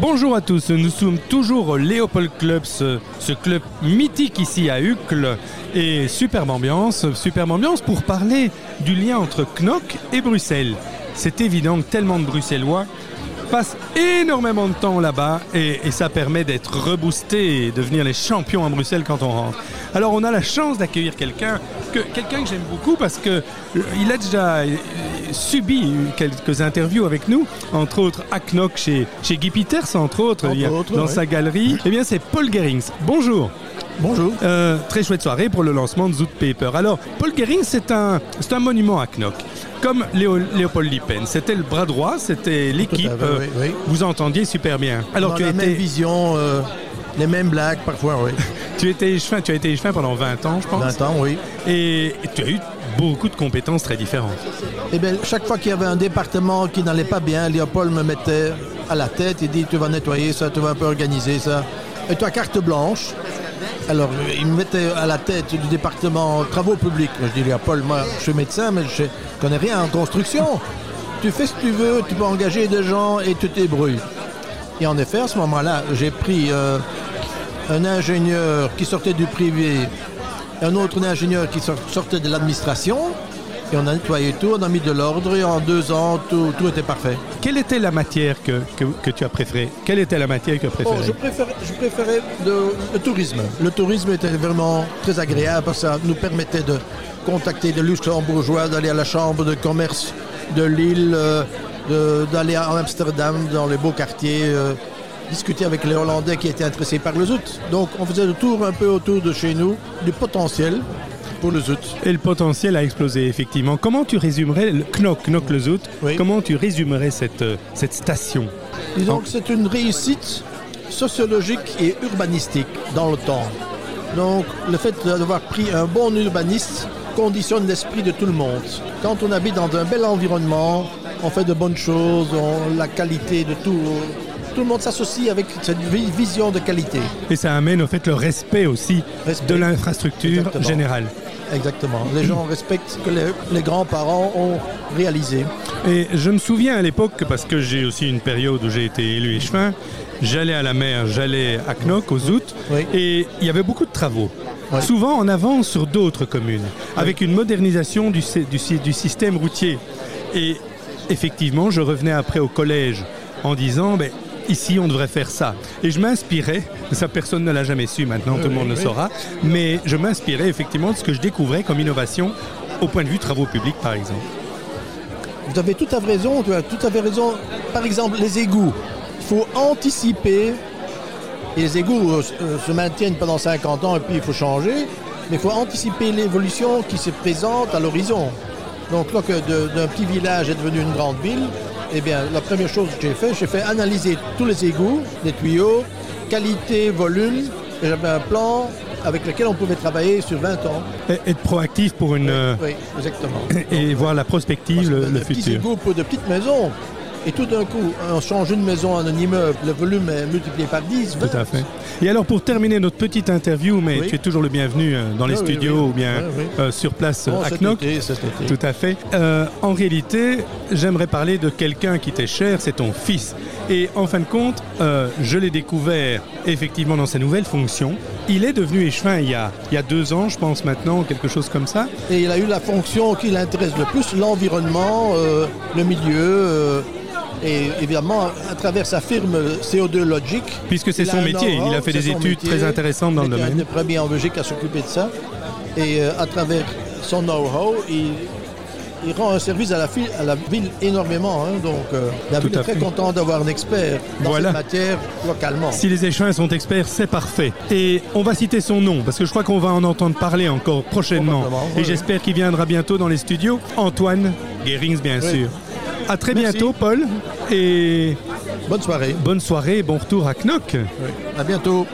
Bonjour à tous, nous sommes toujours au Léopold Club, ce, club mythique ici à Uccle. Et superbe ambiance, superbe ambiance pour parler du lien entre Knock et Bruxelles. C'est évident que tellement de Bruxellois passent énormément de temps là-bas et, et ça permet d'être reboosté et devenir les champions à Bruxelles quand on rentre. Alors on a la chance d'accueillir quelqu'un que, quelqu'un que j'aime beaucoup parce que euh, il a déjà euh, subi quelques interviews avec nous, entre autres à Knock chez, chez Guy Peters, entre autres, Entre il y a- autres, dans ouais. sa galerie. Eh bien c'est Paul Gerings. Bonjour. Bonjour. Euh, très chouette soirée pour le lancement de Zoot Paper. Alors, Paul Gehring, c'est un, c'est un monument à Knock. Comme Léo, Léopold Lippen. C'était le bras droit, c'était l'équipe. Euh, oui, oui. Vous entendiez super bien. Alors, tu, la même étais, vision, euh, les mêmes blagues parfois, oui. tu étais échevin, tu as été échevin pendant 20 ans, je pense. 20 ans, oui. Et tu as eu beaucoup de compétences très différentes. Et bien, chaque fois qu'il y avait un département qui n'allait pas bien, Léopold me mettait à la tête. Il dit Tu vas nettoyer ça, tu vas un peu organiser ça. Et tu as carte blanche. Alors, il me mettait à la tête du département travaux publics. Je dis Léopold, moi, je suis médecin, mais je connais rien en construction. Tu fais ce que tu veux, tu peux engager des gens et tu te débrouilles. Et en effet, à ce moment-là, j'ai pris euh, un ingénieur qui sortait du privé, un autre ingénieur qui sor- sortait de l'administration, et on a nettoyé tout, on a mis de l'ordre, et en deux ans, tout, tout était parfait. Quelle était la matière que, que, que tu as préférée? Quelle était la matière que tu as Oh, préférée? je préférais, je préférais de- le tourisme. Le tourisme était vraiment très agréable parce que ça nous permettait de contacter des luxembourgeois, d'aller à la chambre de commerce de Lille, euh, d'aller à Amsterdam, dans les beaux quartiers, euh, discuter avec les Hollandais qui étaient intéressés par le zout. Donc on faisait le tour un peu autour de chez nous, du potentiel pour le zout. Et le potentiel a explosé, effectivement. Comment tu résumerais le Knock, Knock le Oui. Comment tu résumerais cette, euh, cette station? Disons que c'est une réussite sociologique et urbanistique dans le temps. Donc le fait d'avoir pris un bon urbaniste conditionne l'esprit de tout le monde. Quand on habite dans un bel environnement, on fait de bonnes choses, on, la qualité de tout. Tout le monde s'associe avec cette vi- vision de qualité. Et ça amène au fait le respect aussi Respect. de l'infrastructure générale. Exactement. Les gens respectent ce que les, les grands-parents ont réalisé. Et je me souviens à l'époque, parce que j'ai aussi une période où j'ai été élu échevin, j'allais à la mer, j'allais à Knock, aux Oui. et il y avait beaucoup de travaux. Souvent en avance sur d'autres communes, avec une modernisation du système routier. Et effectivement, je revenais après au collège en disant, ben, ici on devrait faire ça. Et je m'inspirais, ça personne ne l'a jamais su, maintenant tout le monde le saura, mais je m'inspirais effectivement de ce que je découvrais comme innovation au point de vue travaux publics par exemple. Vous avez tout à fait raison, tu as tout à fait raison. Par exemple, les égouts. Il faut anticiper. Et les égouts euh, euh, se maintiennent pendant 50 ans et puis il faut changer. Mais il faut anticiper l'évolution qui se présente à l'horizon. Donc d'un petit village est devenu une grande ville, eh bien la première chose que j'ai fait, j'ai fait analyser tous les égouts, les tuyaux, qualité, volume. Et j'avais un plan avec lequel on pouvait travailler sur 20 ans. Et- Être proactif pour une... euh, Oui, exactement. et voir la prospective, le, le petits futur. égouts pour de petites maisons. Et tout d'un coup, on change une maison en un immeuble, le volume est multiplié par 10, 20. Tout à fait. Et alors pour terminer notre petite interview, mais Oui. tu es toujours le bienvenu euh, dans les oui, studios oui. ou bien oui. euh, sur place Bon, à Knock. Tout à fait. Euh, en réalité, j'aimerais parler de quelqu'un qui t'est cher, c'est ton fils. Et en fin de compte, euh, je l'ai découvert effectivement dans sa nouvelle fonction. Il est devenu échevin il y, a, il y a deux ans, je pense maintenant, quelque chose comme ça. Et il a eu la fonction qui l'intéresse le plus, l'environnement, le milieu. Et évidemment, à travers sa firme CO2 Logic. Puisque c'est il son métier, il a fait des études métier. très intéressantes dans le Il domaine. un des premiers en Belgique à s'occuper de ça. Et euh, à travers son know-how, il, il rend un service à la, à la ville énormément. hein. donc, euh, la Tout ville est très contente d'avoir un expert dans Voilà. cette matière localement. Si les échevins sont experts, c'est parfait. Et on va citer son nom, parce que je crois qu'on va en entendre parler encore prochainement. Et oui, j'espère qu'il viendra bientôt dans les studios. Antoine Guérings, bien Oui. sûr. À très Merci. bientôt, Paul. Et Bonne soirée. bonne soirée et bon retour à Knock. À bientôt.